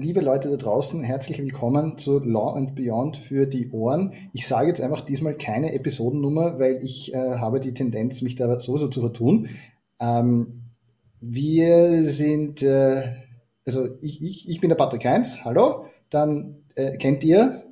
liebe Leute da draußen, herzlich willkommen zu Law and Beyond für die Ohren. Ich sage jetzt einfach diesmal keine Episodennummer, weil ich äh, habe die Tendenz, mich da sowieso zu vertun. Ähm, wir sind, äh, also ich, ich, ich bin der Patrick Heinz, hallo. Dann äh, kennt ihr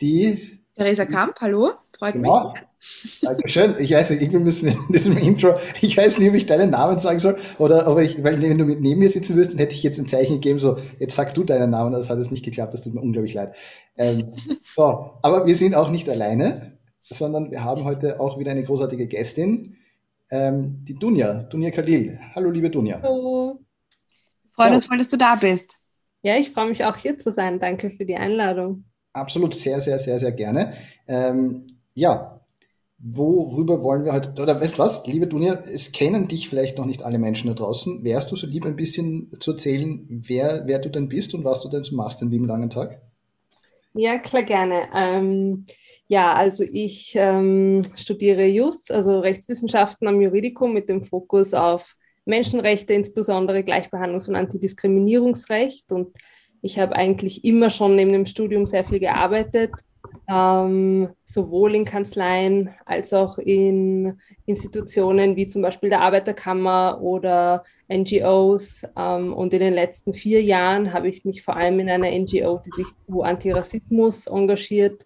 die Theresa Kamp, hallo, freut genau. mich. Dankeschön. Ich weiß nicht, irgendwie müssen wir in diesem Intro, ich weiß nicht, ob ich deinen Namen sagen soll oder ob ich, weil wenn du neben mir sitzen würdest, dann hätte ich jetzt ein Zeichen gegeben, so, jetzt sag du deinen Namen, das hat jetzt nicht geklappt, das tut mir unglaublich leid. Ähm, so, aber wir sind auch nicht alleine, sondern wir haben heute auch wieder eine großartige Gästin, ähm, die Dunja, Dunja Khalil. Hallo, liebe Dunja. Hallo. Freuen uns voll, dass du da bist. Ja, ich freue mich auch hier zu sein. Danke für die Einladung. Absolut, sehr, sehr, sehr, sehr gerne. Ähm, ja, Worüber wollen wir heute, oder weißt was, liebe Dunja, es kennen dich vielleicht noch nicht alle Menschen da draußen. Wärst du so lieb, ein bisschen zu erzählen, wer, wer du denn bist und was du denn so machst den lieben langen Tag? Ja, klar, gerne. Ähm, ja, also ich ähm, studiere Just, also Rechtswissenschaften am Juridikum mit dem Fokus auf Menschenrechte, insbesondere Gleichbehandlungs- und Antidiskriminierungsrecht. Und ich habe eigentlich immer schon neben dem Studium sehr viel gearbeitet ähm, sowohl in Kanzleien als auch in Institutionen wie zum Beispiel der Arbeiterkammer oder NGOs. Ähm, und in den letzten vier Jahren habe ich mich vor allem in einer NGO, die sich zu Antirassismus engagiert.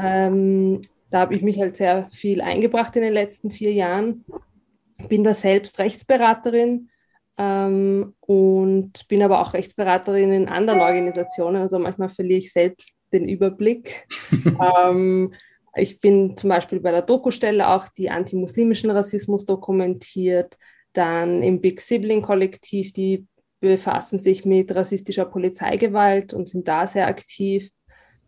Ähm, da habe ich mich halt sehr viel eingebracht in den letzten vier Jahren. Bin da selbst Rechtsberaterin ähm, und bin aber auch Rechtsberaterin in anderen Organisationen. Also manchmal verliere ich selbst den Überblick. ähm, ich bin zum Beispiel bei der Doku-Stelle auch die antimuslimischen Rassismus dokumentiert. Dann im Big Sibling Kollektiv, die befassen sich mit rassistischer Polizeigewalt und sind da sehr aktiv.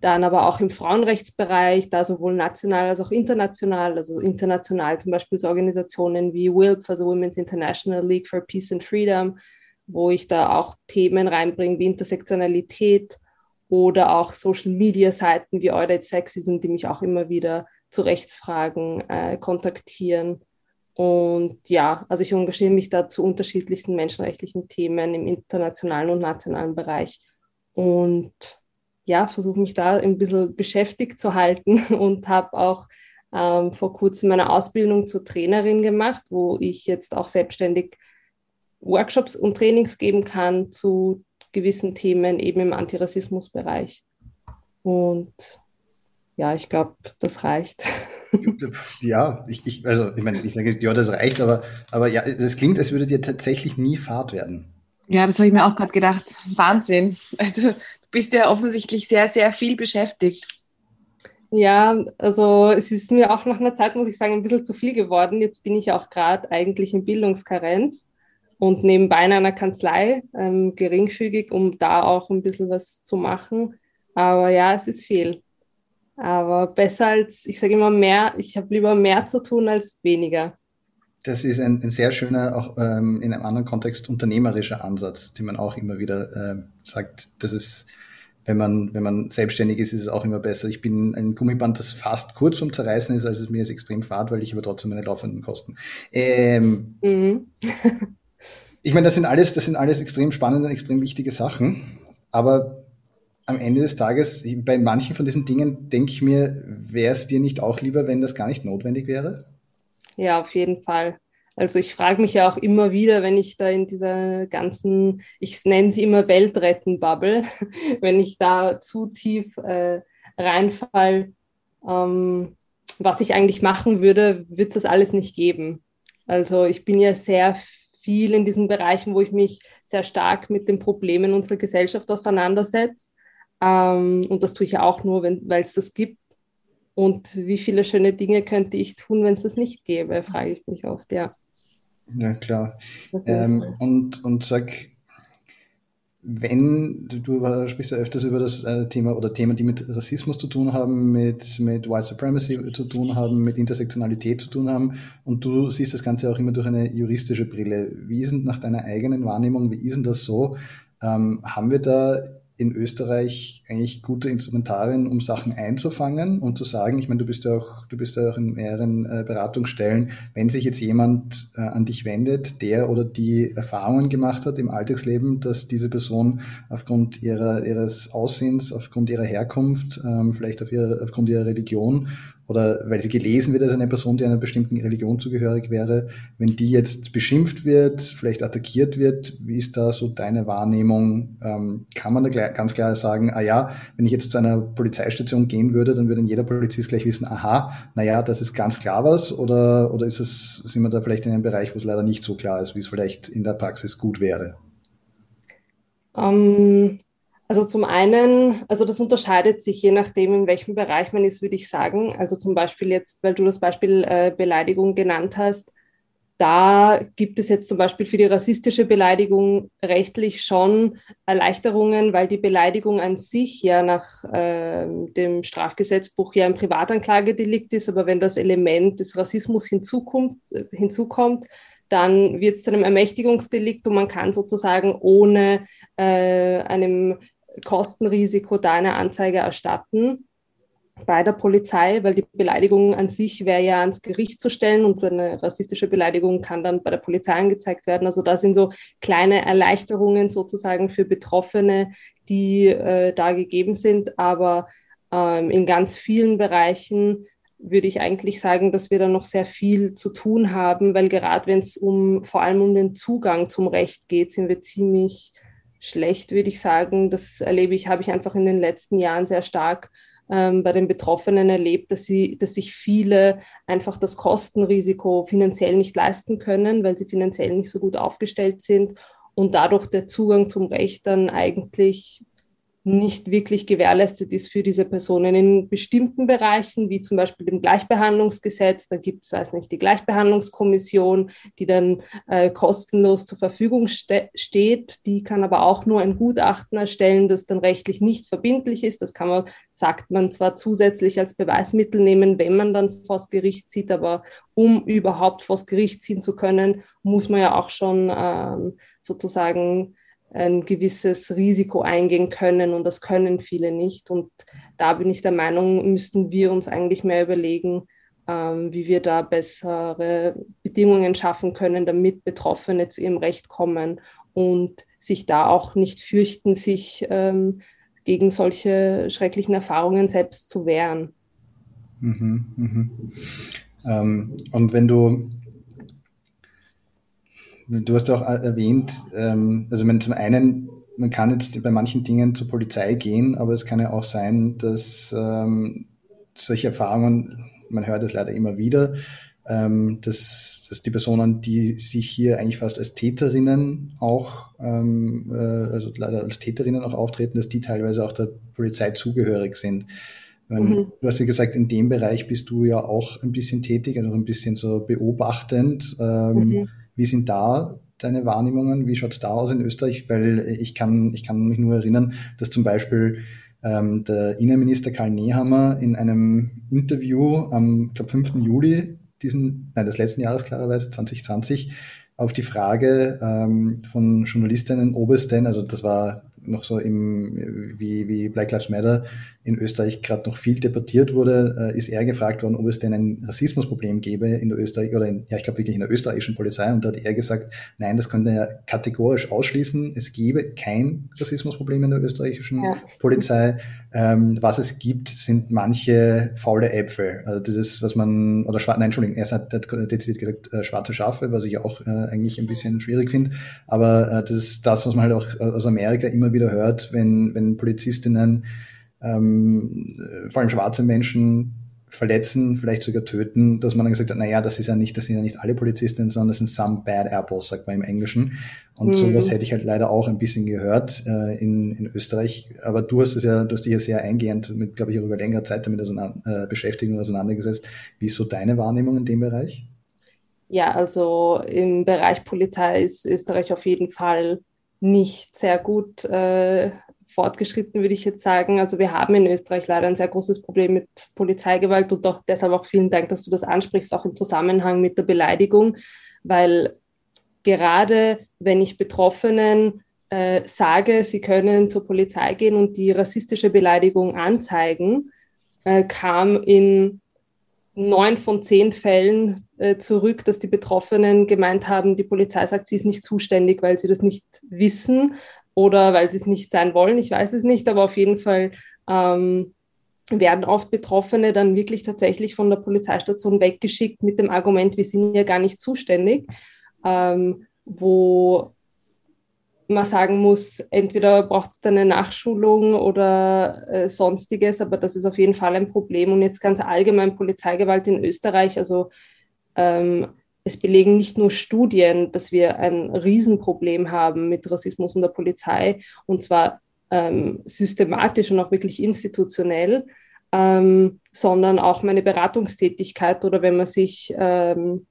Dann aber auch im Frauenrechtsbereich, da sowohl national als auch international, also international zum Beispiel so Organisationen wie WILP, also Women's International League for Peace and Freedom, wo ich da auch Themen reinbringe wie Intersektionalität oder auch Social Media Seiten wie Audit Sexism, die mich auch immer wieder zu Rechtsfragen äh, kontaktieren. Und ja, also ich engagiere mich da zu unterschiedlichsten menschenrechtlichen Themen im internationalen und nationalen Bereich. Und ja, versuche mich da ein bisschen beschäftigt zu halten und habe auch ähm, vor kurzem meine Ausbildung zur Trainerin gemacht, wo ich jetzt auch selbstständig Workshops und Trainings geben kann zu gewissen Themen eben im Antirassismusbereich. Und ja, ich glaube, das reicht. Ja, ich, ich, also ich meine, ich sage, ja, das reicht, aber, aber ja, das klingt, als würde dir tatsächlich nie Fahrt werden. Ja, das habe ich mir auch gerade gedacht. Wahnsinn. Also bist ja offensichtlich sehr, sehr viel beschäftigt. Ja, also es ist mir auch nach einer Zeit, muss ich sagen, ein bisschen zu viel geworden. Jetzt bin ich auch gerade eigentlich in Bildungskarenz und nebenbei in einer Kanzlei, ähm, geringfügig, um da auch ein bisschen was zu machen. Aber ja, es ist viel. Aber besser als, ich sage immer mehr, ich habe lieber mehr zu tun als weniger. Das ist ein, ein sehr schöner, auch ähm, in einem anderen Kontext unternehmerischer Ansatz, den man auch immer wieder äh, sagt, dass es, wenn man, wenn man selbstständig ist, ist es auch immer besser. Ich bin ein Gummiband, das fast kurz zum Zerreißen ist, also es mir ist extrem fad, weil ich aber trotzdem meine laufenden Kosten. Ähm, mhm. ich meine, das sind alles, das sind alles extrem spannende, extrem wichtige Sachen. Aber am Ende des Tages, bei manchen von diesen Dingen denke ich mir, wäre es dir nicht auch lieber, wenn das gar nicht notwendig wäre? Ja, auf jeden Fall. Also ich frage mich ja auch immer wieder, wenn ich da in dieser ganzen, ich nenne sie immer Weltretten-Bubble, wenn ich da zu tief äh, reinfall, ähm, was ich eigentlich machen würde, wird es das alles nicht geben. Also ich bin ja sehr viel in diesen Bereichen, wo ich mich sehr stark mit den Problemen unserer Gesellschaft auseinandersetze. Ähm, und das tue ich ja auch nur, weil es das gibt. Und wie viele schöne Dinge könnte ich tun, wenn es das nicht gäbe, frage ich mich oft, ja. Ja, klar. Ähm, und, und sag, wenn du, sprichst ja öfters über das äh, Thema oder Themen, die mit Rassismus zu tun haben, mit, mit White Supremacy zu tun haben, mit Intersektionalität zu tun haben und du siehst das Ganze auch immer durch eine juristische Brille. Wie ist denn nach deiner eigenen Wahrnehmung, wie ist denn das so? Ähm, haben wir da in Österreich eigentlich gute Instrumentarien, um Sachen einzufangen und zu sagen, ich meine, du bist ja auch, du bist ja auch in mehreren äh, Beratungsstellen, wenn sich jetzt jemand äh, an dich wendet, der oder die Erfahrungen gemacht hat im Alltagsleben, dass diese Person aufgrund ihrer, ihres Aussehens, aufgrund ihrer Herkunft, ähm, vielleicht auf ihre, aufgrund ihrer Religion oder weil sie gelesen wird als eine Person, die einer bestimmten Religion zugehörig wäre, wenn die jetzt beschimpft wird, vielleicht attackiert wird, wie ist da so deine Wahrnehmung? Ähm, kann man da ganz klar sagen, ah ja, wenn ich jetzt zu einer Polizeistation gehen würde, dann würde jeder Polizist gleich wissen, aha, naja, das ist ganz klar was, oder, oder ist es, sind wir da vielleicht in einem Bereich, wo es leider nicht so klar ist, wie es vielleicht in der Praxis gut wäre? Um, ähm, also zum einen, also das unterscheidet sich je nachdem, in welchem Bereich man ist, würde ich sagen. Also zum Beispiel jetzt, weil du das Beispiel äh, Beleidigung genannt hast, da gibt es jetzt zum Beispiel für die rassistische Beleidigung rechtlich schon Erleichterungen, weil die Beleidigung an sich ja nach äh, dem Strafgesetzbuch ja ein Privatanklagedelikt ist. Aber wenn das Element des Rassismus hinzukommt, hinzukommt dann wird es zu einem Ermächtigungsdelikt und man kann sozusagen ohne äh, einem Kostenrisiko da eine Anzeige erstatten bei der Polizei, weil die Beleidigung an sich wäre ja ans Gericht zu stellen und eine rassistische Beleidigung kann dann bei der Polizei angezeigt werden. Also da sind so kleine Erleichterungen sozusagen für Betroffene, die äh, da gegeben sind. Aber ähm, in ganz vielen Bereichen würde ich eigentlich sagen, dass wir da noch sehr viel zu tun haben, weil gerade wenn es um vor allem um den Zugang zum Recht geht, sind wir ziemlich schlecht, würde ich sagen. Das erlebe ich, habe ich einfach in den letzten Jahren sehr stark ähm, bei den Betroffenen erlebt, dass sie, dass sich viele einfach das Kostenrisiko finanziell nicht leisten können, weil sie finanziell nicht so gut aufgestellt sind und dadurch der Zugang zum Recht dann eigentlich nicht wirklich gewährleistet ist für diese Personen in bestimmten Bereichen, wie zum Beispiel dem Gleichbehandlungsgesetz. Da gibt es, weiß nicht, die Gleichbehandlungskommission, die dann äh, kostenlos zur Verfügung ste steht. Die kann aber auch nur ein Gutachten erstellen, das dann rechtlich nicht verbindlich ist. Das kann man, sagt man zwar zusätzlich als Beweismittel nehmen, wenn man dann vors Gericht zieht, aber um überhaupt vors Gericht ziehen zu können, muss man ja auch schon ähm, sozusagen ein gewisses Risiko eingehen können und das können viele nicht. Und da bin ich der Meinung, müssten wir uns eigentlich mehr überlegen, ähm, wie wir da bessere Bedingungen schaffen können, damit Betroffene zu ihrem Recht kommen und sich da auch nicht fürchten, sich ähm, gegen solche schrecklichen Erfahrungen selbst zu wehren. Mhm, mhm. Ähm, und wenn du Du hast auch erwähnt, ähm, also man zum einen, man kann jetzt bei manchen Dingen zur Polizei gehen, aber es kann ja auch sein, dass ähm, solche Erfahrungen, man hört es leider immer wieder, ähm, dass, dass die Personen, die sich hier eigentlich fast als Täterinnen auch, ähm, äh, also leider als Täterinnen auch auftreten, dass die teilweise auch der Polizei zugehörig sind. Mhm. Du hast ja gesagt, in dem Bereich bist du ja auch ein bisschen tätig, also ein bisschen so beobachtend. Ähm, mhm. Wie sind da deine Wahrnehmungen? Wie schaut es da aus in Österreich? Weil ich kann, ich kann mich nur erinnern, dass zum Beispiel ähm, der Innenminister Karl Nehammer in einem Interview am, glaube 5. Juli diesen, nein, des letzten Jahres klarerweise, 2020, auf die Frage ähm, von Journalistinnen Obersten, also das war noch so im, wie, wie Black Lives Matter in Österreich gerade noch viel debattiert wurde, äh, ist er gefragt worden, ob es denn ein Rassismusproblem gäbe in der Österreich oder in, ja, ich glaube wirklich in der österreichischen Polizei. Und da hat er gesagt, nein, das könnte er kategorisch ausschließen. Es gäbe kein Rassismusproblem in der österreichischen ja. Polizei. Ähm, was es gibt, sind manche faule Äpfel. Also das ist, was man, oder schwarze, nein, Entschuldigung, er hat, hat dezidiert gesagt, äh, schwarze Schafe, was ich auch äh, eigentlich ein bisschen schwierig finde. Aber äh, das ist das, was man halt auch aus Amerika immer wieder hört, wenn, wenn Polizistinnen ähm, vor allem schwarze Menschen verletzen, vielleicht sogar töten, dass man dann gesagt hat, naja, das ist ja nicht, das sind ja nicht alle Polizisten, sondern das sind some bad apples, sagt man im Englischen. Und mhm. sowas hätte ich halt leider auch ein bisschen gehört äh, in, in Österreich. Aber du hast es ja, du hast dich ja sehr eingehend mit, glaube ich, über längere Zeit damit auseinander, äh, beschäftigt und auseinandergesetzt. Wie ist so deine Wahrnehmung in dem Bereich? Ja, also im Bereich Polizei ist Österreich auf jeden Fall nicht sehr gut äh, fortgeschritten, würde ich jetzt sagen. Also wir haben in Österreich leider ein sehr großes Problem mit Polizeigewalt und auch deshalb auch vielen Dank, dass du das ansprichst, auch im Zusammenhang mit der Beleidigung, weil gerade wenn ich Betroffenen äh, sage, sie können zur Polizei gehen und die rassistische Beleidigung anzeigen, äh, kam in neun von zehn Fällen äh, zurück, dass die Betroffenen gemeint haben, die Polizei sagt, sie ist nicht zuständig, weil sie das nicht wissen oder weil sie es nicht sein wollen. Ich weiß es nicht, aber auf jeden Fall ähm, werden oft Betroffene dann wirklich tatsächlich von der Polizeistation weggeschickt mit dem Argument, wir sind ja gar nicht zuständig, ähm, wo man sagen muss, entweder braucht es eine Nachschulung oder äh, sonstiges, aber das ist auf jeden Fall ein Problem. Und jetzt ganz allgemein Polizeigewalt in Österreich, also ähm, es belegen nicht nur Studien, dass wir ein Riesenproblem haben mit Rassismus in der Polizei, und zwar ähm, systematisch und auch wirklich institutionell, ähm, sondern auch meine Beratungstätigkeit oder wenn man sich ähm,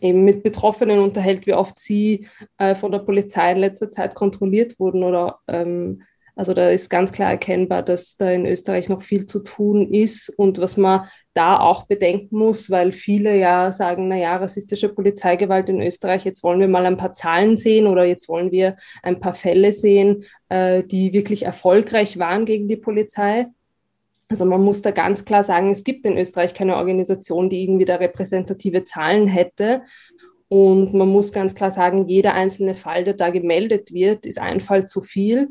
eben mit Betroffenen unterhält, wie oft sie äh, von der Polizei in letzter Zeit kontrolliert wurden oder ähm, also da ist ganz klar erkennbar, dass da in Österreich noch viel zu tun ist und was man da auch bedenken muss, weil viele ja sagen, naja, rassistische Polizeigewalt in Österreich, jetzt wollen wir mal ein paar Zahlen sehen oder jetzt wollen wir ein paar Fälle sehen, äh, die wirklich erfolgreich waren gegen die Polizei. Also man muss da ganz klar sagen, es gibt in Österreich keine Organisation, die irgendwie da repräsentative Zahlen hätte. Und man muss ganz klar sagen, jeder einzelne Fall, der da gemeldet wird, ist ein Fall zu viel.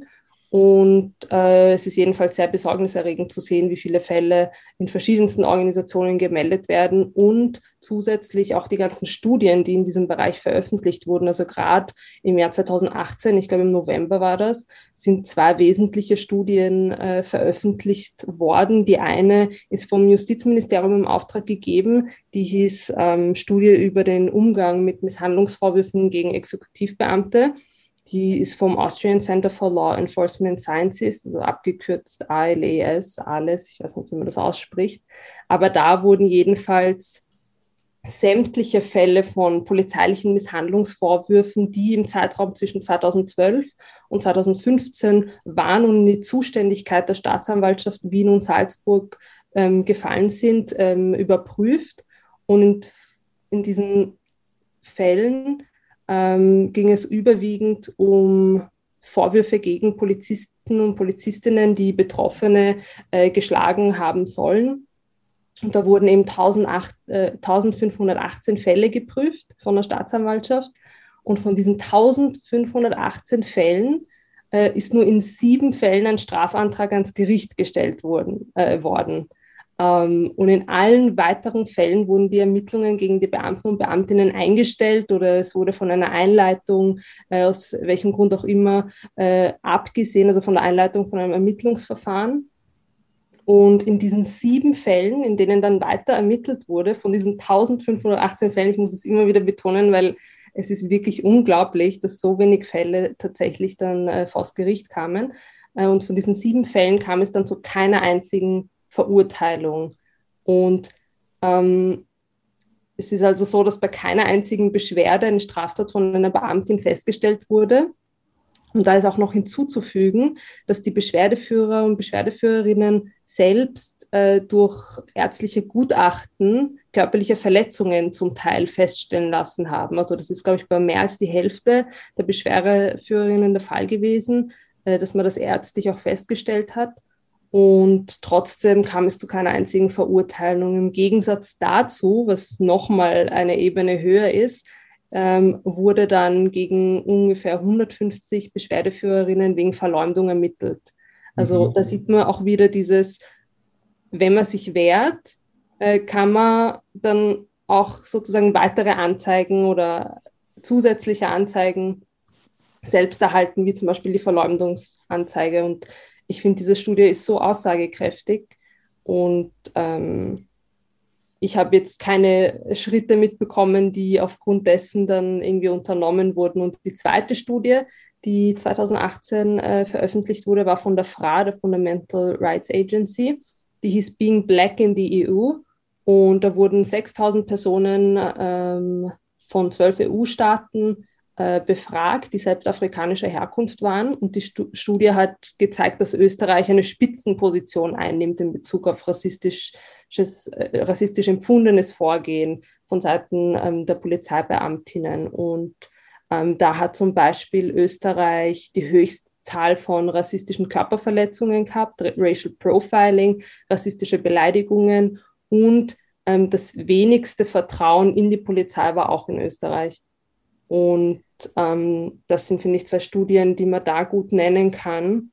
Und äh, es ist jedenfalls sehr besorgniserregend zu sehen, wie viele Fälle in verschiedensten Organisationen gemeldet werden und zusätzlich auch die ganzen Studien, die in diesem Bereich veröffentlicht wurden. Also gerade im Jahr 2018, ich glaube im November war das, sind zwei wesentliche Studien äh, veröffentlicht worden. Die eine ist vom Justizministerium im Auftrag gegeben, die hieß ähm, Studie über den Umgang mit Misshandlungsvorwürfen gegen Exekutivbeamte. Die ist vom Austrian Center for Law Enforcement Sciences, also abgekürzt ALES, ALES, ich weiß nicht, wie man das ausspricht. Aber da wurden jedenfalls sämtliche Fälle von polizeilichen Misshandlungsvorwürfen, die im Zeitraum zwischen 2012 und 2015 waren und in die Zuständigkeit der Staatsanwaltschaft Wien und Salzburg ähm, gefallen sind, ähm, überprüft. Und in, in diesen Fällen ähm, ging es überwiegend um Vorwürfe gegen Polizisten und Polizistinnen, die Betroffene äh, geschlagen haben sollen. Und da wurden eben 1008, äh, 1518 Fälle geprüft von der Staatsanwaltschaft. Und von diesen 1518 Fällen äh, ist nur in sieben Fällen ein Strafantrag ans Gericht gestellt worden. Äh, worden. Ähm, und in allen weiteren Fällen wurden die Ermittlungen gegen die Beamten und Beamtinnen eingestellt oder es wurde von einer Einleitung, äh, aus welchem Grund auch immer, äh, abgesehen, also von der Einleitung von einem Ermittlungsverfahren. Und in diesen sieben Fällen, in denen dann weiter ermittelt wurde, von diesen 1518 Fällen, ich muss es immer wieder betonen, weil es ist wirklich unglaublich, dass so wenig Fälle tatsächlich dann äh, vor das Gericht kamen. Äh, und von diesen sieben Fällen kam es dann zu keiner einzigen Verurteilung. Und ähm, es ist also so, dass bei keiner einzigen Beschwerde eine Straftat von einer Beamtin festgestellt wurde. Und da ist auch noch hinzuzufügen, dass die Beschwerdeführer und Beschwerdeführerinnen selbst äh, durch ärztliche Gutachten körperliche Verletzungen zum Teil feststellen lassen haben. Also das ist, glaube ich, bei mehr als die Hälfte der Beschwerdeführerinnen der Fall gewesen, äh, dass man das ärztlich auch festgestellt hat. Und trotzdem kam es zu keiner einzigen Verurteilung. Im Gegensatz dazu, was nochmal eine Ebene höher ist, ähm, wurde dann gegen ungefähr 150 Beschwerdeführerinnen wegen Verleumdung ermittelt. Also mhm. da sieht man auch wieder dieses, wenn man sich wehrt, äh, kann man dann auch sozusagen weitere Anzeigen oder zusätzliche Anzeigen selbst erhalten, wie zum Beispiel die Verleumdungsanzeige. Und ich finde, diese Studie ist so aussagekräftig und ähm, ich habe jetzt keine Schritte mitbekommen, die aufgrund dessen dann irgendwie unternommen wurden. Und die zweite Studie, die 2018 äh, veröffentlicht wurde, war von der FRA, der Fundamental Rights Agency. Die hieß Being Black in the EU. Und da wurden 6000 Personen ähm, von zwölf EU-Staaten befragt, die selbst afrikanischer Herkunft waren. Und die Studie hat gezeigt, dass Österreich eine Spitzenposition einnimmt in Bezug auf rassistisches, äh, rassistisch empfundenes Vorgehen von Seiten ähm, der Polizeibeamtinnen. Und Ähm, da hat zum Beispiel Österreich die höchste Zahl von rassistischen Körperverletzungen gehabt, Racial Profiling, rassistische Beleidigungen und ähm, das wenigste Vertrauen in die Polizei war auch in Österreich. Und ähm, das sind, finde ich, zwei Studien, die man da gut nennen kann.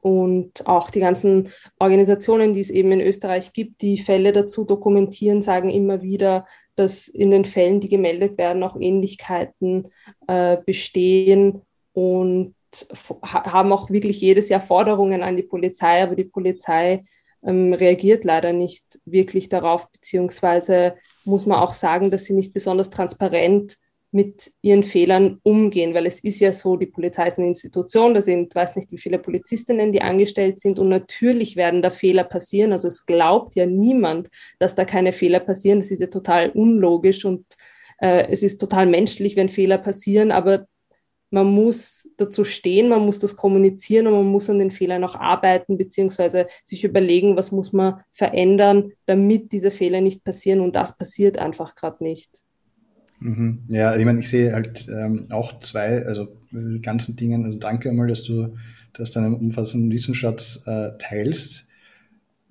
Und auch die ganzen Organisationen, die es eben in Österreich gibt, die Fälle dazu dokumentieren, sagen immer wieder, dass in den Fällen, die gemeldet werden, auch Ähnlichkeiten äh, bestehen und haben auch wirklich jedes Jahr Forderungen an die Polizei, aber die Polizei ähm, reagiert leider nicht wirklich darauf, beziehungsweise muss man auch sagen, dass sie nicht besonders transparent mit ihren Fehlern umgehen, weil es ist ja so, die Polizei ist eine Institution, da sind, weiß nicht, wie viele Polizistinnen, die angestellt sind und natürlich werden da Fehler passieren. Also es glaubt ja niemand, dass da keine Fehler passieren. Das ist ja total unlogisch und äh, es ist total menschlich, wenn Fehler passieren, aber man muss dazu stehen, man muss das kommunizieren und man muss an den Fehlern auch arbeiten, beziehungsweise sich überlegen, was muss man verändern, damit diese Fehler nicht passieren und das passiert einfach gerade nicht. Mhm. Ja, ich meine, ich sehe halt ähm, auch zwei, also die ganzen Dingen, also danke einmal, dass du dass deinen umfassenden Wissensschatz äh, teilst.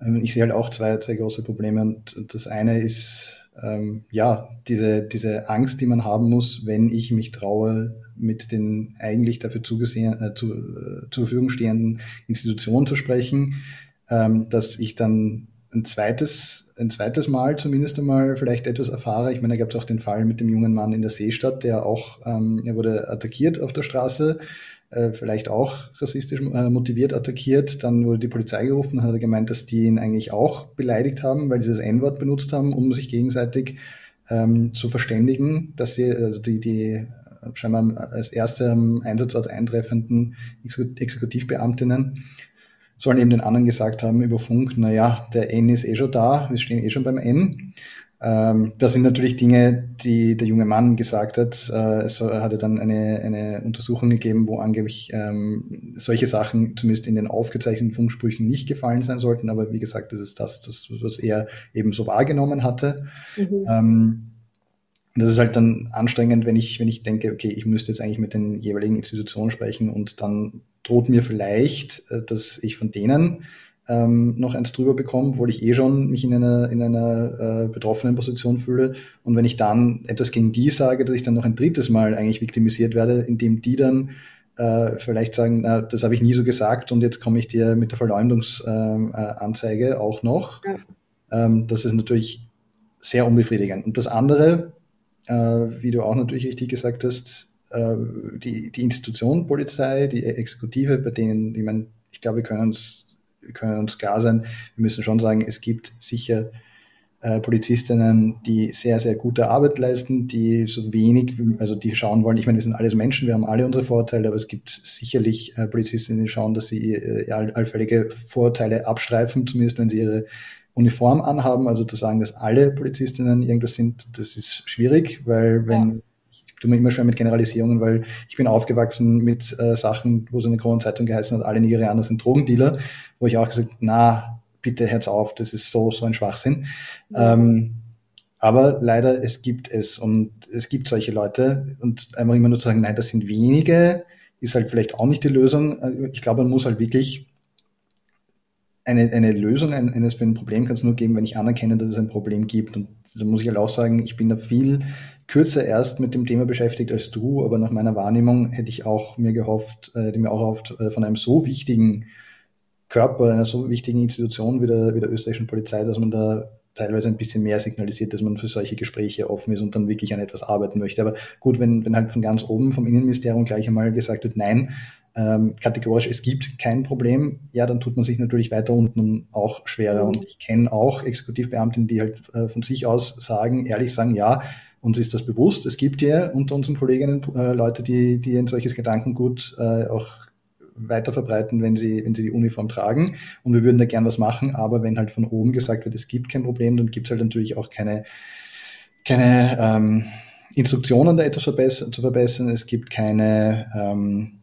Ähm, ich sehe halt auch zwei, zwei große Probleme und das eine ist, ähm, ja, diese, diese Angst, die man haben muss, wenn ich mich traue, mit den eigentlich dafür zugesehen, äh, zu, äh, zur Verfügung stehenden Institutionen zu sprechen, ähm, dass ich dann ein zweites, ein zweites Mal zumindest einmal vielleicht etwas erfahre. Ich meine, da gab es auch den Fall mit dem jungen Mann in der Seestadt, der auch, ähm, er wurde attackiert auf der Straße, äh, vielleicht auch rassistisch äh, motiviert attackiert. Dann wurde die Polizei gerufen, hat er gemeint, dass die ihn eigentlich auch beleidigt haben, weil sie das N-Wort benutzt haben, um sich gegenseitig ähm, zu verständigen, dass sie, also die, die scheinbar als erste am Einsatzort eintreffenden Exekutivbeamtinnen sollen eben den anderen gesagt haben über Funk, na ja, der N ist eh schon da, wir stehen eh schon beim N. Ähm, das sind natürlich Dinge, die der junge Mann gesagt hat. Äh, es hatte dann eine, eine Untersuchung gegeben, wo angeblich ähm, solche Sachen zumindest in den aufgezeichneten Funksprüchen nicht gefallen sein sollten. Aber wie gesagt, das ist das, das was er eben so wahrgenommen hatte. Mhm. Ähm, und das ist halt dann anstrengend, wenn ich, wenn ich denke, okay, ich müsste jetzt eigentlich mit den jeweiligen Institutionen sprechen und dann droht mir vielleicht, äh, dass ich von denen ähm, noch eins drüber bekomme, obwohl ich eh schon mich in einer, in einer äh, betroffenen Position fühle. Und wenn ich dann etwas gegen die sage, dass ich dann noch ein drittes Mal eigentlich viktimisiert werde, indem die dann äh, vielleicht sagen, na, das habe ich nie so gesagt und jetzt komme ich dir mit der Verleumdungsanzeige äh, auch noch. Ja. Ähm, das ist natürlich sehr unbefriedigend. Und das andere, äh, wie du auch natürlich richtig gesagt hast, äh, die, die Institution Polizei, die Exekutive, bei denen, ich meine, ich glaube, wir können uns, wir können uns klar sein, wir müssen schon sagen, es gibt sicher äh, Polizistinnen, die sehr, sehr gute Arbeit leisten, die so wenig, also die schauen wollen, ich meine, wir sind alles Menschen, wir haben alle unsere Vorteile, aber es gibt sicherlich äh, Polizistinnen, die schauen, dass sie äh, allfällige Vorteile abstreifen, zumindest wenn sie ihre Uniform anhaben, also zu sagen, dass alle Polizistinnen irgendwas sind, das ist schwierig, weil wenn, ja. Tue mir immer schwer mit Generalisierungen, weil ich bin aufgewachsen mit äh, Sachen, wo so eine Kronenzeitung geheißen hat, alle Nigerianer sind Drogendealer, wo ich auch gesagt, na, bitte Herz auf, das ist so, so ein Schwachsinn. Ja. Ähm, aber leider, es gibt es und es gibt solche Leute und einfach immer nur zu sagen, nein, das sind wenige, ist halt vielleicht auch nicht die Lösung. Ich glaube, man muss halt wirklich eine, eine Lösung eines für ein Problem kann es nur geben, wenn ich anerkenne, dass es ein Problem gibt. Und da muss ich halt auch sagen, ich bin da viel kürzer erst mit dem Thema beschäftigt als du, aber nach meiner Wahrnehmung hätte ich auch mir gehofft, äh, hätte mir auch gehofft, äh, von einem so wichtigen Körper, einer so wichtigen Institution wie der, wie der österreichischen Polizei, dass man da teilweise ein bisschen mehr signalisiert, dass man für solche Gespräche offen ist und dann wirklich an etwas arbeiten möchte. Aber gut, wenn, wenn halt von ganz oben vom Innenministerium gleich einmal gesagt wird, nein, ähm, kategorisch, es gibt kein Problem, ja, dann tut man sich natürlich weiter unten auch schwerer. Mhm. Und ich kenne auch Exekutivbeamtinnen, die halt äh, von sich aus sagen, ehrlich sagen, ja, uns ist das bewusst. Es gibt ja unter unseren Kolleginnen äh, Leute, die, die ein solches Gedankengut äh, auch weiter verbreiten, wenn sie, wenn sie die Uniform tragen. Und wir würden da gern was machen, aber wenn halt von oben gesagt wird, es gibt kein Problem, dann gibt es halt natürlich auch keine, keine ähm, Instruktionen, da etwas verbessern, zu verbessern. Es gibt keine ähm,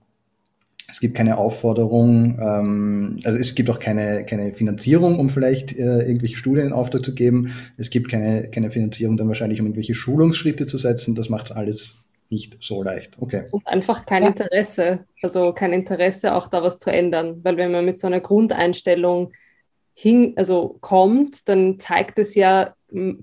es gibt keine Aufforderung, ähm, also es gibt auch keine, keine Finanzierung, um vielleicht äh, irgendwelche Studien in Auftrag zu geben. Es gibt keine, keine Finanzierung dann wahrscheinlich, um irgendwelche Schulungsschritte zu setzen. Das macht alles nicht so leicht. Okay. Und einfach kein Interesse. Also kein Interesse, auch da was zu ändern. Weil wenn man mit so einer Grundeinstellung hin, also kommt, dann zeigt es ja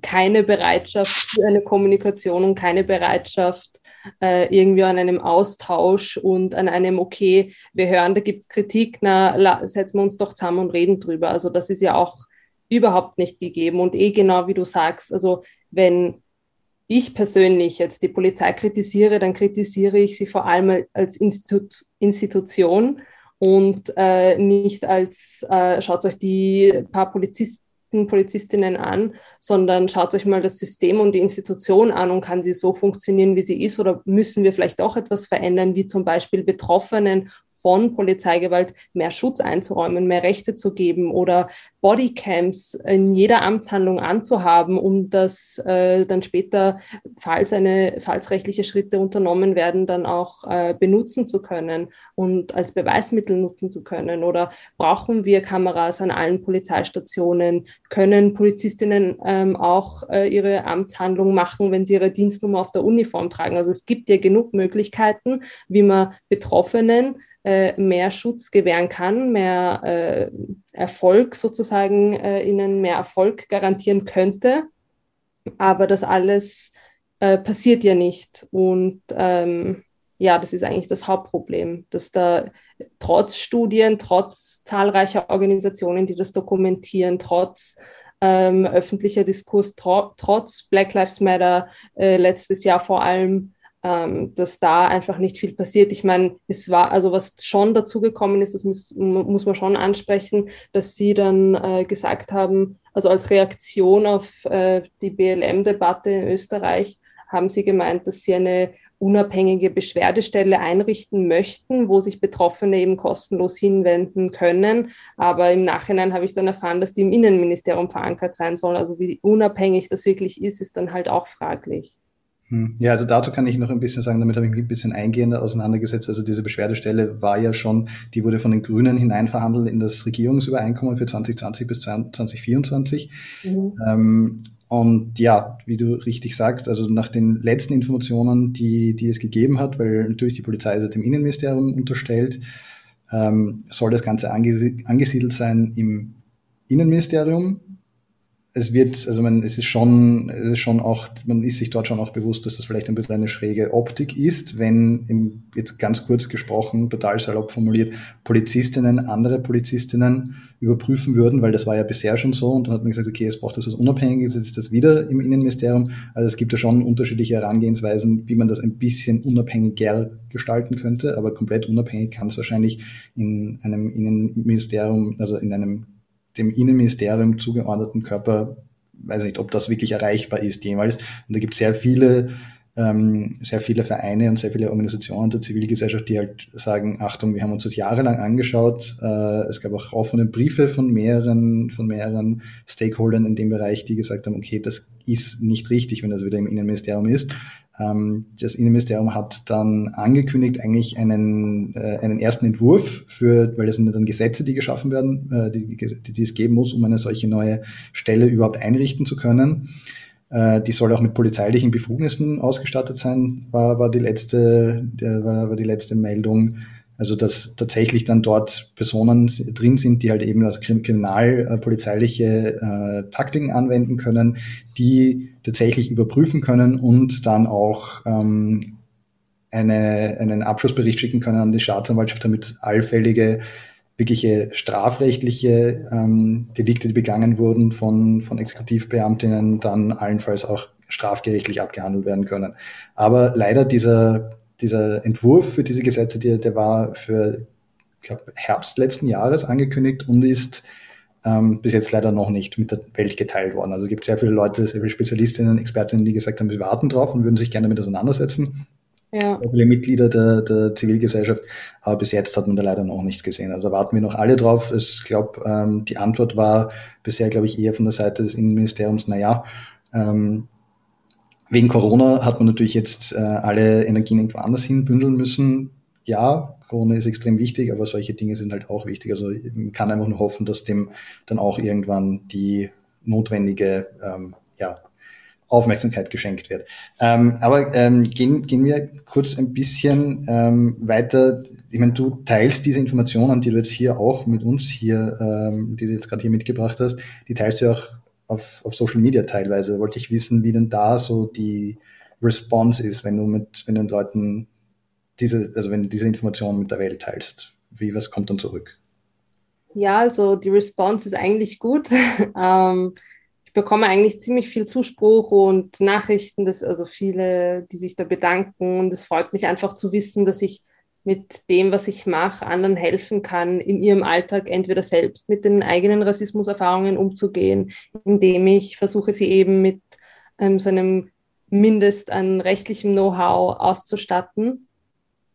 keine Bereitschaft für eine Kommunikation und keine Bereitschaft äh, irgendwie an einem Austausch und an einem, okay, wir hören, da gibt es Kritik, na, setzen wir uns doch zusammen und reden drüber. Also das ist ja auch überhaupt nicht gegeben. Und eh genau wie du sagst, also wenn ich persönlich jetzt die Polizei kritisiere, dann kritisiere ich sie vor allem als Institut Institution und äh, nicht als, äh, schaut euch die paar Polizisten, Polizistinnen an, sondern schaut euch mal das System und die Institution an und kann sie so funktionieren, wie sie ist oder müssen wir vielleicht auch etwas verändern, wie zum Beispiel Betroffenen von Polizeigewalt mehr Schutz einzuräumen, mehr Rechte zu geben oder Bodycams in jeder Amtshandlung anzuhaben, um das äh, dann später, falls eine, falls rechtliche Schritte unternommen werden, dann auch äh, benutzen zu können und als Beweismittel nutzen zu können? Oder brauchen wir Kameras an allen Polizeistationen? Können Polizistinnen ähm, auch äh, ihre Amtshandlung machen, wenn sie ihre Dienstnummer auf der Uniform tragen? Also es gibt ja genug Möglichkeiten, wie man Betroffenen mehr Schutz gewähren kann, mehr äh, Erfolg sozusagen, äh, ihnen mehr Erfolg garantieren könnte. Aber das alles äh, passiert ja nicht. Und ähm, ja, das ist eigentlich das Hauptproblem, dass da trotz Studien, trotz zahlreicher Organisationen, die das dokumentieren, trotz ähm, öffentlicher Diskurs, tro trotz Black Lives Matter äh, letztes Jahr vor allem, ähm, dass da einfach nicht viel passiert. Ich meine, es war, also was schon dazugekommen ist, das muss, muss man schon ansprechen, dass Sie dann äh, gesagt haben, also als Reaktion auf äh, die BLM-Debatte in Österreich, haben Sie gemeint, dass Sie eine unabhängige Beschwerdestelle einrichten möchten, wo sich Betroffene eben kostenlos hinwenden können. Aber im Nachhinein habe ich dann erfahren, dass die im Innenministerium verankert sein soll. Also wie unabhängig das wirklich ist, ist dann halt auch fraglich. Hm. Ja, also dazu kann ich noch ein bisschen sagen, damit habe ich mich ein bisschen eingehender auseinandergesetzt. Also diese Beschwerdestelle war ja schon, die wurde von den Grünen hineinverhandelt in das Regierungsübereinkommen für 2020 bis 2024. Mhm. Ähm, und ja, wie du richtig sagst, also nach den letzten Informationen, die, die es gegeben hat, weil natürlich die Polizei ist dem Innenministerium unterstellt, ähm, soll das Ganze angesiedelt sein im Innenministerium es wird, also man, es ist schon, es ist schon auch, man ist sich dort schon auch bewusst, dass das vielleicht ein bisschen eine schräge Optik ist, wenn, im, jetzt ganz kurz gesprochen, total salopp formuliert, Polizistinnen andere Polizistinnen überprüfen würden, weil das war ja bisher schon so und dann hat man gesagt, okay, es braucht das was Unabhängiges, jetzt ist das wieder im Innenministerium. Also es gibt ja schon unterschiedliche Herangehensweisen, wie man das ein bisschen unabhängiger gestalten könnte, aber komplett unabhängig kann es wahrscheinlich in einem Innenministerium, also in einem dem Innenministerium zugeordneten Körper, weiß nicht, ob das wirklich erreichbar ist jemals. Und da gibt es sehr viele, ähm, sehr viele Vereine und sehr viele Organisationen der Zivilgesellschaft, die halt sagen, Achtung, wir haben uns das jahrelang angeschaut. Äh, es gab auch offene Briefe von mehreren, von mehreren Stakeholdern in dem Bereich, die gesagt haben, okay, das ist nicht richtig, wenn das wieder im Innenministerium ist. Ähm, das Innenministerium hat dann angekündigt, eigentlich einen, äh, einen ersten Entwurf für, weil das sind dann Gesetze, die geschaffen werden, äh, die, die, die es geben muss, um eine solche neue Stelle überhaupt einrichten zu können. Äh, die soll auch mit polizeilichen Befugnissen ausgestattet sein, war, war die letzte, war, war die letzte Meldung. Also dass tatsächlich dann dort Personen drin sind, die halt eben also kriminalpolizeiliche äh, Taktiken anwenden können, die tatsächlich überprüfen können und dann auch ähm, eine, einen Abschlussbericht schicken können an die Staatsanwaltschaft, damit allfällige wirkliche strafrechtliche ähm, Delikte, die begangen wurden von, von Exekutivbeamtinnen, dann allenfalls auch strafgerichtlich abgehandelt werden können. Aber leider dieser dieser Entwurf für diese Gesetze, der, der war für, ich glaube, Herbst letzten Jahres angekündigt und ist ähm, bis jetzt leider noch nicht mit der Welt geteilt worden. Also es gibt sehr viele Leute, sehr viele Spezialistinnen, Expertinnen, die gesagt haben, wir warten drauf und würden sich gerne damit auseinandersetzen. Ja. Viele Mitglieder der, der Zivilgesellschaft, aber bis jetzt hat man da leider noch nichts gesehen. Also warten wir noch alle drauf. Ich glaube, ähm, die Antwort war bisher, glaube ich, eher von der Seite des Innenministeriums, naja, ähm, Wegen Corona hat man natürlich jetzt äh, alle Energien irgendwo anders hin bündeln müssen. Ja, Corona ist extrem wichtig, aber solche Dinge sind halt auch wichtig. Also man kann einfach nur hoffen, dass dem dann auch irgendwann die notwendige ähm, ja, Aufmerksamkeit geschenkt wird. Ähm, aber ähm, gehen, gehen wir kurz ein bisschen ähm, weiter. Ich meine, du teilst diese Informationen, die du jetzt hier auch mit uns hier, ähm, die du jetzt gerade hier mitgebracht hast, die teilst du auch auf, auf Social Media teilweise. Wollte ich wissen, wie denn da so die Response ist, wenn du mit, wenn du den Leuten diese, also wenn du diese Informationen mit der Welt teilst. Wie, was kommt dann zurück? Ja, also die Response ist eigentlich gut. ähm, bekomme eigentlich ziemlich viel Zuspruch und Nachrichten, dass also viele, die sich da bedanken. Und es freut mich einfach zu wissen, dass ich mit dem, was ich mache, anderen helfen kann, in ihrem Alltag entweder selbst mit den eigenen Rassismuserfahrungen umzugehen, indem ich versuche, sie eben mit ähm, so einem Mindest an rechtlichem Know-how auszustatten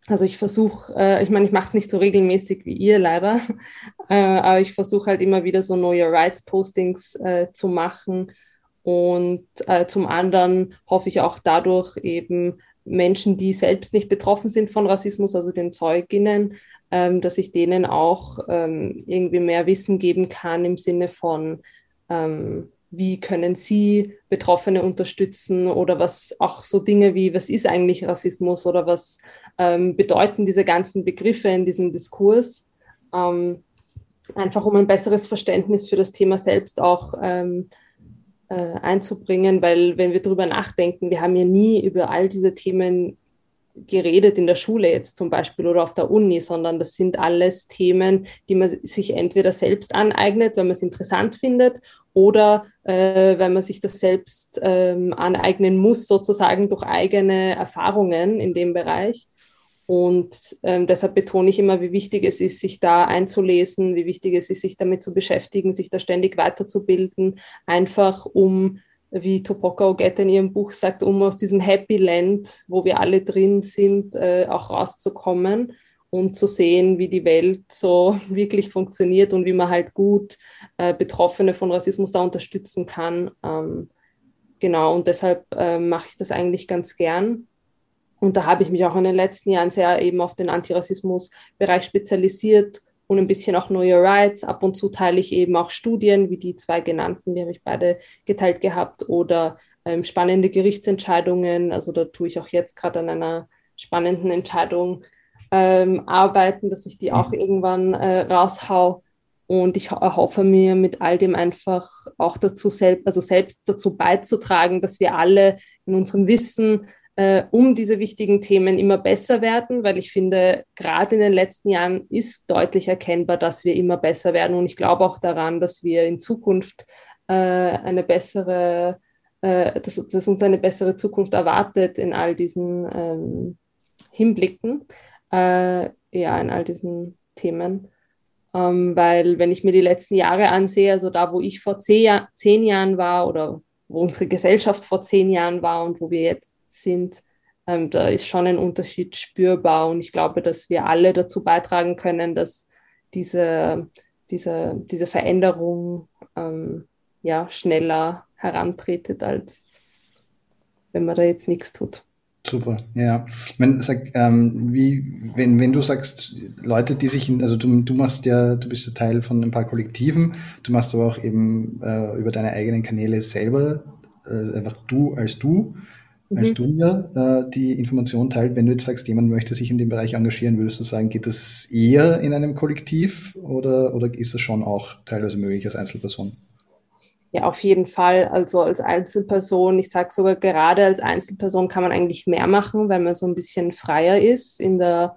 also ich versuche, äh, ich meine, ich mache es nicht so regelmäßig wie ihr leider, äh, aber ich versuche halt immer wieder so neue Rights Postings äh, zu machen. Und äh, zum anderen hoffe ich auch dadurch eben Menschen, die selbst nicht betroffen sind von Rassismus, also den Zeuginnen, ähm, dass ich denen auch ähm, irgendwie mehr Wissen geben kann im Sinne von, ähm, wie können Sie Betroffene unterstützen oder was auch so Dinge wie, was ist eigentlich Rassismus oder was ähm, bedeuten diese ganzen Begriffe in diesem Diskurs, ähm, einfach um ein besseres Verständnis für das Thema selbst auch ähm, äh, einzubringen, weil wenn wir darüber nachdenken, wir haben ja nie über all diese Themen geredet in der Schule jetzt zum Beispiel oder auf der Uni, sondern das sind alles Themen, die man sich entweder selbst aneignet, wenn man es interessant findet, oder äh, wenn man sich das selbst ähm, aneignen muss, sozusagen durch eigene Erfahrungen in dem Bereich. Und ähm, deshalb betone ich immer, wie wichtig es ist, sich da einzulesen, wie wichtig es ist, sich damit zu beschäftigen, sich da ständig weiterzubilden, einfach um, wie Topoka Ogette in ihrem Buch sagt, um aus diesem Happy Land, wo wir alle drin sind, äh, auch rauszukommen und zu sehen, wie die Welt so wirklich funktioniert und wie man halt gut äh, Betroffene von Rassismus da unterstützen kann. Ähm, genau, und deshalb äh, mache ich das eigentlich ganz gern. Und da habe ich mich auch in den letzten Jahren sehr eben auf den Antirassismus-Bereich spezialisiert und ein bisschen auch neue Rights. Ab und zu teile ich eben auch Studien, wie die zwei genannten, die habe ich beide geteilt gehabt, oder ähm, spannende Gerichtsentscheidungen. Also da tue ich auch jetzt gerade an einer spannenden Entscheidung ähm, arbeiten, dass ich die auch mhm. irgendwann äh, raushau. Und ich hoffe mir mit all dem einfach auch dazu selbst, also selbst dazu beizutragen, dass wir alle in unserem Wissen äh, um diese wichtigen Themen immer besser werden, weil ich finde, gerade in den letzten Jahren ist deutlich erkennbar, dass wir immer besser werden. Und ich glaube auch daran, dass wir in Zukunft äh, eine bessere, äh, dass, dass, uns eine bessere Zukunft erwartet in all diesen ähm, Hinblicken, äh, ja, in all diesen Themen. Ähm, weil wenn ich mir die letzten Jahre ansehe, also da, wo ich vor zehn, zehn Jahren war oder wo unsere Gesellschaft vor zehn Jahren war und wo wir jetzt sind, ähm, da ist schon ein Unterschied spürbar. Und ich glaube, dass wir alle dazu beitragen können, dass diese, diese, diese Veränderung ähm, ja, schneller herantretet, als wenn man da jetzt nichts tut. Super, ja. Meine, sag, ähm, wie, wenn, wenn du sagst, Leute, die sich in, also du, du machst ja, du bist ja Teil von ein paar Kollektiven, du machst aber auch eben äh, über deine eigenen Kanäle selber, äh, einfach du als du als mhm. du ja äh, die Information teilt, wenn du jetzt sagst, jemand möchte sich in dem Bereich engagieren, würdest du sagen, geht das eher in einem Kollektiv oder, oder ist das schon auch teilweise möglich als Einzelperson? Ja, auf jeden Fall. Also als Einzelperson, ich sage sogar gerade als Einzelperson kann man eigentlich mehr machen, weil man so ein bisschen freier ist in der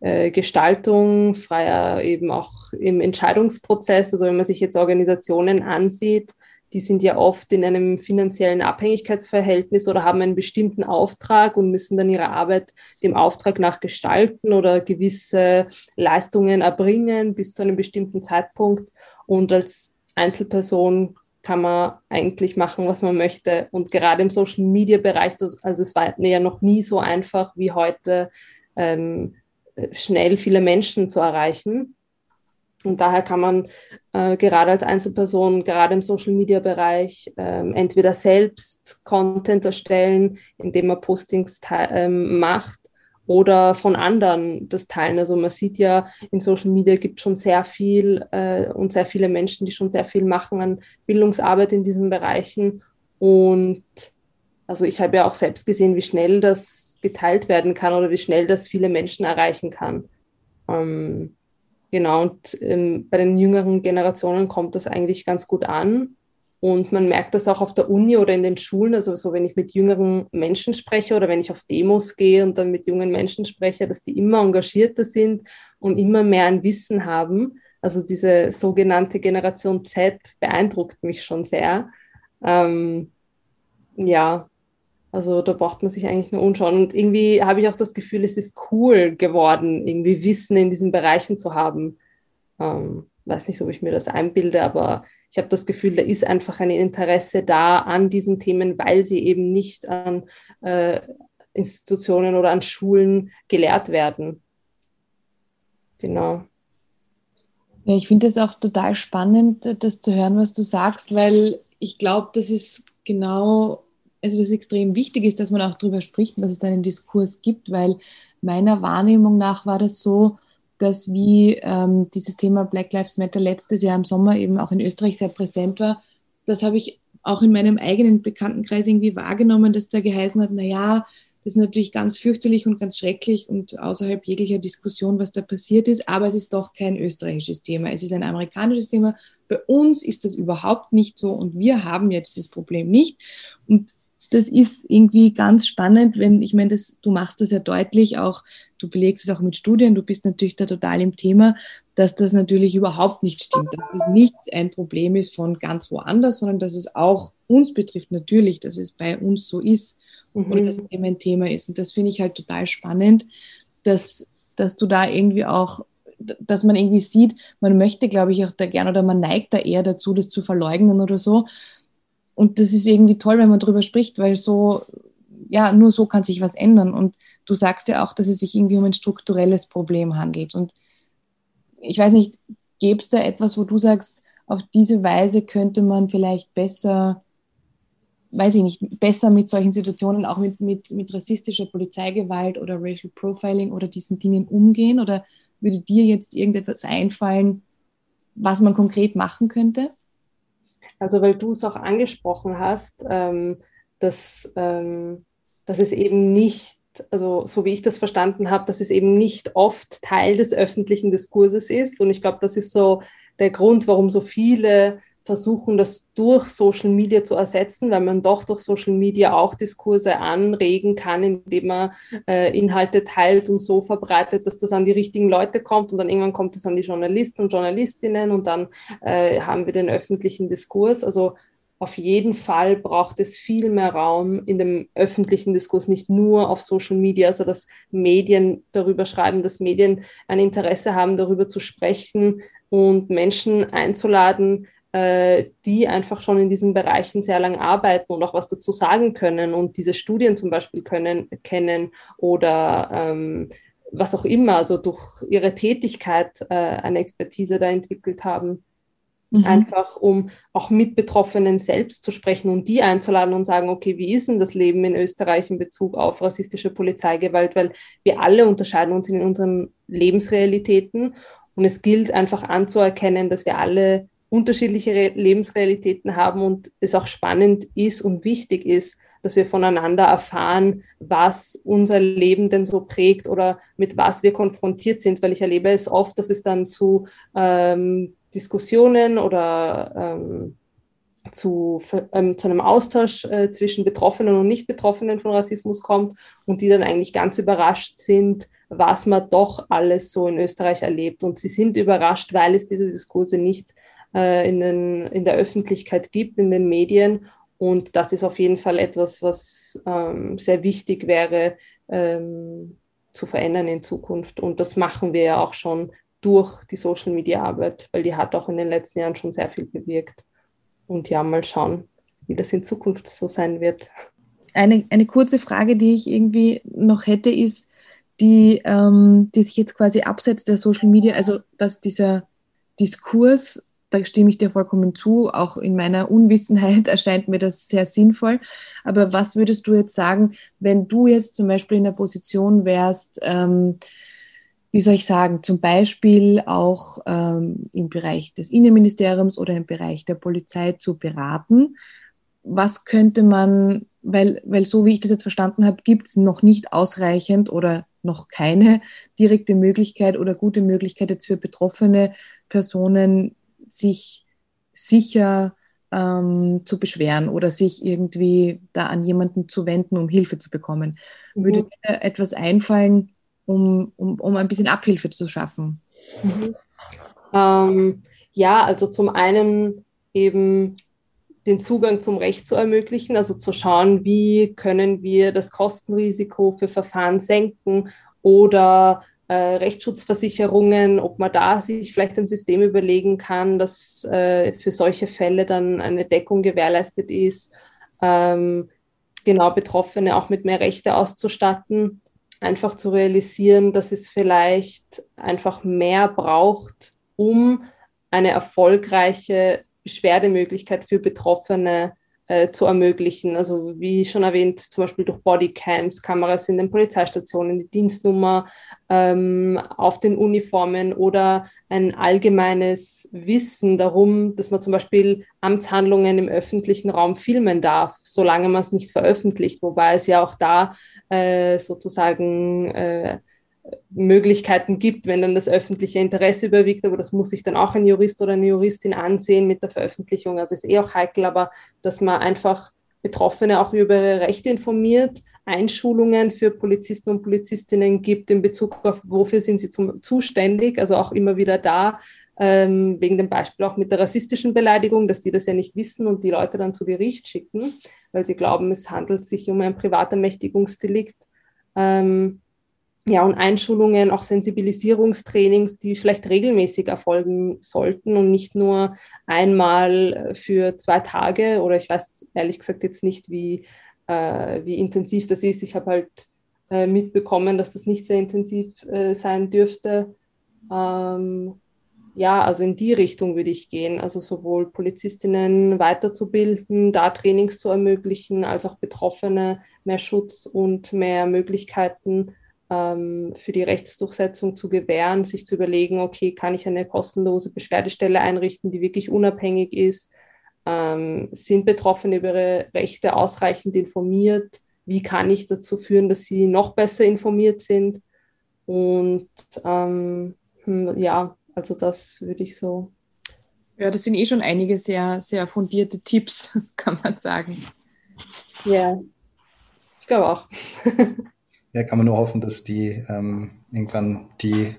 äh, Gestaltung, freier eben auch im Entscheidungsprozess. Also wenn man sich jetzt Organisationen ansieht, die sind ja oft in einem finanziellen Abhängigkeitsverhältnis oder haben einen bestimmten Auftrag und müssen dann ihre Arbeit dem Auftrag nach gestalten oder gewisse Leistungen erbringen bis zu einem bestimmten Zeitpunkt. Und als Einzelperson kann man eigentlich machen, was man möchte. Und gerade im Social-Media-Bereich, also es war ja noch nie so einfach wie heute, ähm, schnell viele Menschen zu erreichen. Und daher kann man äh, gerade als Einzelperson, gerade im Social-Media-Bereich, ähm, entweder selbst Content erstellen, indem man Postings ähm, macht, oder von anderen das teilen. Also man sieht ja, in Social Media gibt es schon sehr viel äh, und sehr viele Menschen, die schon sehr viel machen an Bildungsarbeit in diesen Bereichen. Und Also ich habe ja auch selbst gesehen, wie schnell das geteilt werden kann oder wie schnell das viele Menschen erreichen kann. Ähm, genau, und ähm, bei den jüngeren Generationen kommt das eigentlich ganz gut an. Und man merkt das auch auf der Uni oder in den Schulen, also so wenn ich mit jüngeren Menschen spreche oder wenn ich auf Demos gehe und dann mit jungen Menschen spreche, dass die immer engagierter sind und immer mehr ein Wissen haben. Also diese sogenannte Generation Z beeindruckt mich schon sehr. Ähm, ja, also da braucht man sich eigentlich nur umschauen. Und irgendwie habe ich auch das Gefühl, es ist cool geworden, irgendwie Wissen in diesen Bereichen zu haben. Ähm, weiß nicht, ob ich mir das einbilde, aber ich habe das Gefühl, da ist einfach ein Interesse da an diesen Themen, weil sie eben nicht an äh, Institutionen oder an Schulen gelehrt werden. Genau. Ja, ich finde es auch total spannend, das zu hören, was du sagst, weil ich glaube, das ist genau, also das extrem wichtig ist, dass man auch darüber spricht, dass es einen Diskurs gibt, weil meiner Wahrnehmung nach war das so, dass wie ähm, dieses Thema Black Lives Matter letztes Jahr im Sommer eben auch in Österreich sehr präsent war, das habe ich auch in meinem eigenen Bekanntenkreis irgendwie wahrgenommen, dass da geheißen hat, naja, das ist natürlich ganz fürchterlich und ganz schrecklich und außerhalb jeglicher Diskussion, was da passiert ist, aber es ist doch kein österreichisches Thema, es ist ein amerikanisches Thema. Bei uns ist das überhaupt nicht so und wir haben jetzt dieses Problem nicht. Und das ist irgendwie ganz spannend, wenn, ich meine, das, du machst das ja deutlich, auch du belegst es auch mit Studien, du bist natürlich da total im Thema, dass das natürlich überhaupt nicht stimmt, dass es nicht ein Problem ist von ganz woanders, sondern dass es auch uns betrifft, natürlich, dass es bei uns so ist mhm. oder dass es eben ein Thema ist. Und das finde ich halt total spannend, dass, dass du da irgendwie auch dass man irgendwie sieht, man möchte, glaube ich, auch da gern oder man neigt da eher dazu, das zu verleugnen oder so. Und das ist irgendwie toll, wenn man darüber spricht, weil so, ja, nur so kann sich was ändern. Und du sagst ja auch, dass es sich irgendwie um ein strukturelles Problem handelt. Und ich weiß nicht, gäbe es da etwas, wo du sagst, auf diese Weise könnte man vielleicht besser, weiß ich nicht, besser mit solchen Situationen, auch mit, mit, mit rassistischer Polizeigewalt oder Racial Profiling oder diesen Dingen umgehen? Oder würde dir jetzt irgendetwas einfallen, was man konkret machen könnte? Also weil du es auch angesprochen hast, ähm, dass, ähm, dass es eben nicht, also so wie ich das verstanden habe, dass es eben nicht oft Teil des öffentlichen Diskurses ist. Und ich glaube, das ist so der Grund, warum so viele versuchen, das durch Social Media zu ersetzen, weil man doch durch Social Media auch Diskurse anregen kann, indem man äh, Inhalte teilt und so verbreitet, dass das an die richtigen Leute kommt und dann irgendwann kommt es an die Journalisten und Journalistinnen und dann äh, haben wir den öffentlichen Diskurs. Also auf jeden Fall braucht es viel mehr Raum in dem öffentlichen Diskurs, nicht nur auf Social Media, also dass Medien darüber schreiben, dass Medien ein Interesse haben, darüber zu sprechen und Menschen einzuladen, äh, die einfach schon in diesen Bereichen sehr lang arbeiten und auch was dazu sagen können und diese Studien zum Beispiel können, kennen oder ähm, was auch immer, also durch ihre Tätigkeit äh, eine Expertise da entwickelt haben. Mhm. Einfach um auch mit Betroffenen selbst zu sprechen und die einzuladen und sagen, okay, wie ist denn das Leben in Österreich in Bezug auf rassistische Polizeigewalt? Weil wir alle unterscheiden uns in unseren Lebensrealitäten und es gilt einfach anzuerkennen, dass wir alle unterschiedliche Lebensrealitäten haben und es auch spannend ist und wichtig ist, dass wir voneinander erfahren, was unser Leben denn so prägt oder mit was wir konfrontiert sind, weil ich erlebe es oft, dass es dann zu ähm, Diskussionen oder ähm, zu, ähm, zu einem Austausch äh, zwischen Betroffenen und Nicht-Betroffenen von Rassismus kommt und die dann eigentlich ganz überrascht sind, was man doch alles so in Österreich erlebt. Und sie sind überrascht, weil es diese Diskurse nicht äh, in, den, in der Öffentlichkeit gibt, in den Medien. Und das ist auf jeden Fall etwas, was ähm, sehr wichtig wäre ähm, zu verändern in Zukunft. Und das machen wir ja auch schon durch die Social-Media-Arbeit, weil die hat auch in den letzten Jahren schon sehr viel bewirkt. Und ja, mal schauen, wie das in Zukunft so sein wird. Eine, eine kurze Frage, die ich irgendwie noch hätte, ist, die, ähm, die sich jetzt quasi abseits der Social Media, also dass dieser Diskurs da stimme ich dir vollkommen zu. Auch in meiner Unwissenheit erscheint mir das sehr sinnvoll. Aber was würdest du jetzt sagen, wenn du jetzt zum Beispiel in der Position wärst, ähm, wie soll ich sagen, zum Beispiel auch ähm, im Bereich des Innenministeriums oder im Bereich der Polizei zu beraten? was könnte man, weil, weil so wie ich das jetzt verstanden habe, gibt es noch nicht ausreichend oder noch keine direkte Möglichkeit oder gute Möglichkeit jetzt für betroffene Personen, sich sicher ähm, zu beschweren oder sich irgendwie da an jemanden zu wenden, um Hilfe zu bekommen. Mhm. Würde dir etwas einfallen, um, um, um ein bisschen Abhilfe zu schaffen? Mhm. Ähm, ja, also zum einen eben den Zugang zum Recht zu ermöglichen, also zu schauen, wie können wir das Kostenrisiko für Verfahren senken oder äh, Rechtsschutzversicherungen, ob man da sich vielleicht ein System überlegen kann, dass äh, für solche Fälle dann eine Deckung gewährleistet ist, ähm, genau Betroffene auch mit mehr Rechte auszustatten, einfach zu realisieren, dass es vielleicht einfach mehr braucht, um eine erfolgreiche Beschwerdemöglichkeit für Betroffene äh, zu ermöglichen. Also wie schon erwähnt, zum Beispiel durch Bodycams, Kameras in den Polizeistationen, die Dienstnummer ähm, auf den Uniformen oder ein allgemeines Wissen darum, dass man zum Beispiel Amtshandlungen im öffentlichen Raum filmen darf, solange man es nicht veröffentlicht, wobei es ja auch da äh, sozusagen äh, Möglichkeiten gibt, wenn dann das öffentliche Interesse überwiegt, aber das muss sich dann auch ein Jurist oder eine Juristin ansehen mit der Veröffentlichung. Also ist eh auch heikel, aber dass man einfach Betroffene auch über ihre Rechte informiert, Einschulungen für Polizisten und Polizistinnen gibt in Bezug auf, wofür sind sie zum, zuständig, also auch immer wieder da, ähm, wegen dem Beispiel auch mit der rassistischen Beleidigung, dass die das ja nicht wissen und die Leute dann zu Gericht schicken, weil sie glauben, es handelt sich um ein Privatermächtigungsdelikt. Ähm, ja, und Einschulungen, auch Sensibilisierungstrainings, die vielleicht regelmäßig erfolgen sollten und nicht nur einmal für zwei Tage oder ich weiß ehrlich gesagt jetzt nicht, wie, äh, wie intensiv das ist. Ich habe halt äh, mitbekommen, dass das nicht sehr intensiv äh, sein dürfte. Ähm, ja, also in die Richtung würde ich gehen. Also sowohl Polizistinnen weiterzubilden, da Trainings zu ermöglichen, als auch Betroffene mehr Schutz und mehr Möglichkeiten für die Rechtsdurchsetzung zu gewähren, sich zu überlegen, okay, kann ich eine kostenlose Beschwerdestelle einrichten, die wirklich unabhängig ist? Ähm, sind Betroffene über ihre Rechte ausreichend informiert? Wie kann ich dazu führen, dass sie noch besser informiert sind? Und ähm, hm, ja, also das würde ich so. Ja, das sind eh schon einige sehr, sehr fundierte Tipps, kann man sagen. Ja, ich glaube auch. ja, kann man nur hoffen, dass die ähm, irgendwann die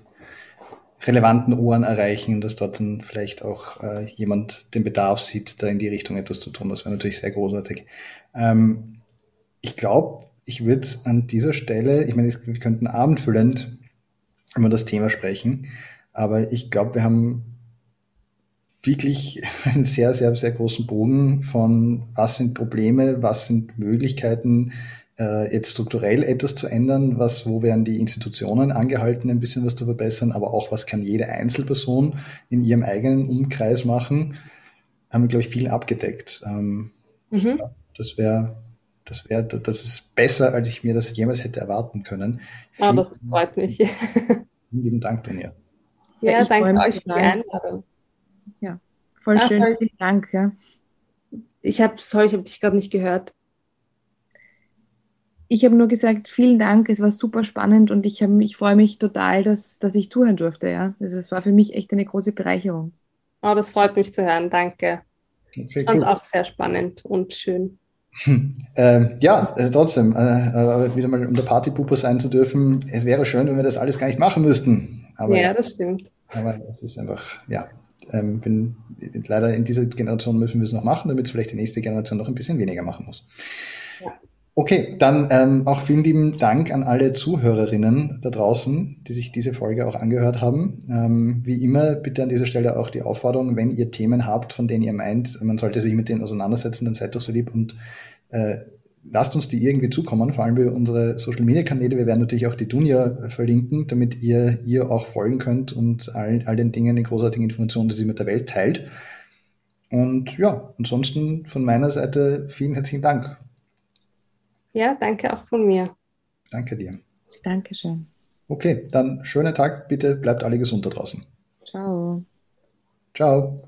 relevanten Ohren erreichen und dass dort dann vielleicht auch äh, jemand den Bedarf sieht, da in die Richtung etwas zu tun. Das wäre natürlich sehr großartig. Ähm, ich glaube, ich würde an dieser Stelle, ich meine, wir könnten abendfüllend über das Thema sprechen, aber ich glaube, wir haben wirklich einen sehr, sehr, sehr großen Bogen von was sind Probleme, was sind Möglichkeiten, äh, jetzt strukturell etwas zu ändern, was, wo werden die Institutionen angehalten, ein bisschen was zu verbessern, aber auch was kann jede Einzelperson in ihrem eigenen Umkreis machen, haben wir, glaube ich, viel abgedeckt. Ähm, mhm. Das wäre, das wäre, das ist besser, als ich mir das jemals hätte erwarten können. Ja, das freut mich. Vielen lieben Dank, Donja. Ja, ja danke euch für die Einladung. Ja, voll Ach, schön. Vielen Dank. Ja. Ich habe, sorry, ich habe dich gerade nicht gehört. Ich habe nur gesagt, vielen Dank, es war super spannend und ich, hab, ich freue mich total, dass, dass ich zuhören durfte. Ja? Also es war für mich echt eine große Bereicherung. Oh, das freut mich zu hören, danke. Okay, cool. Und auch sehr spannend und schön. Hm. Ähm, ja, äh, trotzdem, äh, äh, wieder mal um der Partypuppe sein zu dürfen, es wäre schön, wenn wir das alles gar nicht machen müssten. Aber, ja, das stimmt. Aber es ist einfach, ja, ähm, wenn, leider in dieser Generation müssen wir es noch machen, damit es vielleicht die nächste Generation noch ein bisschen weniger machen muss. Ja. Okay, dann ähm, auch vielen lieben Dank an alle Zuhörerinnen da draußen, die sich diese Folge auch angehört haben. Ähm, wie immer, bitte an dieser Stelle auch die Aufforderung, wenn ihr Themen habt, von denen ihr meint, man sollte sich mit denen auseinandersetzen, dann seid doch so lieb und äh, lasst uns die irgendwie zukommen, vor allem über unsere Social Media Kanäle. Wir werden natürlich auch die Dunja verlinken, damit ihr ihr auch folgen könnt und all, all den Dingen, den großartigen Informationen, die sie mit der Welt teilt. Und ja, ansonsten von meiner Seite vielen herzlichen Dank. Ja, danke auch von mir. Danke dir. Dankeschön. Okay, dann schönen Tag. Bitte bleibt alle gesund da draußen. Ciao. Ciao.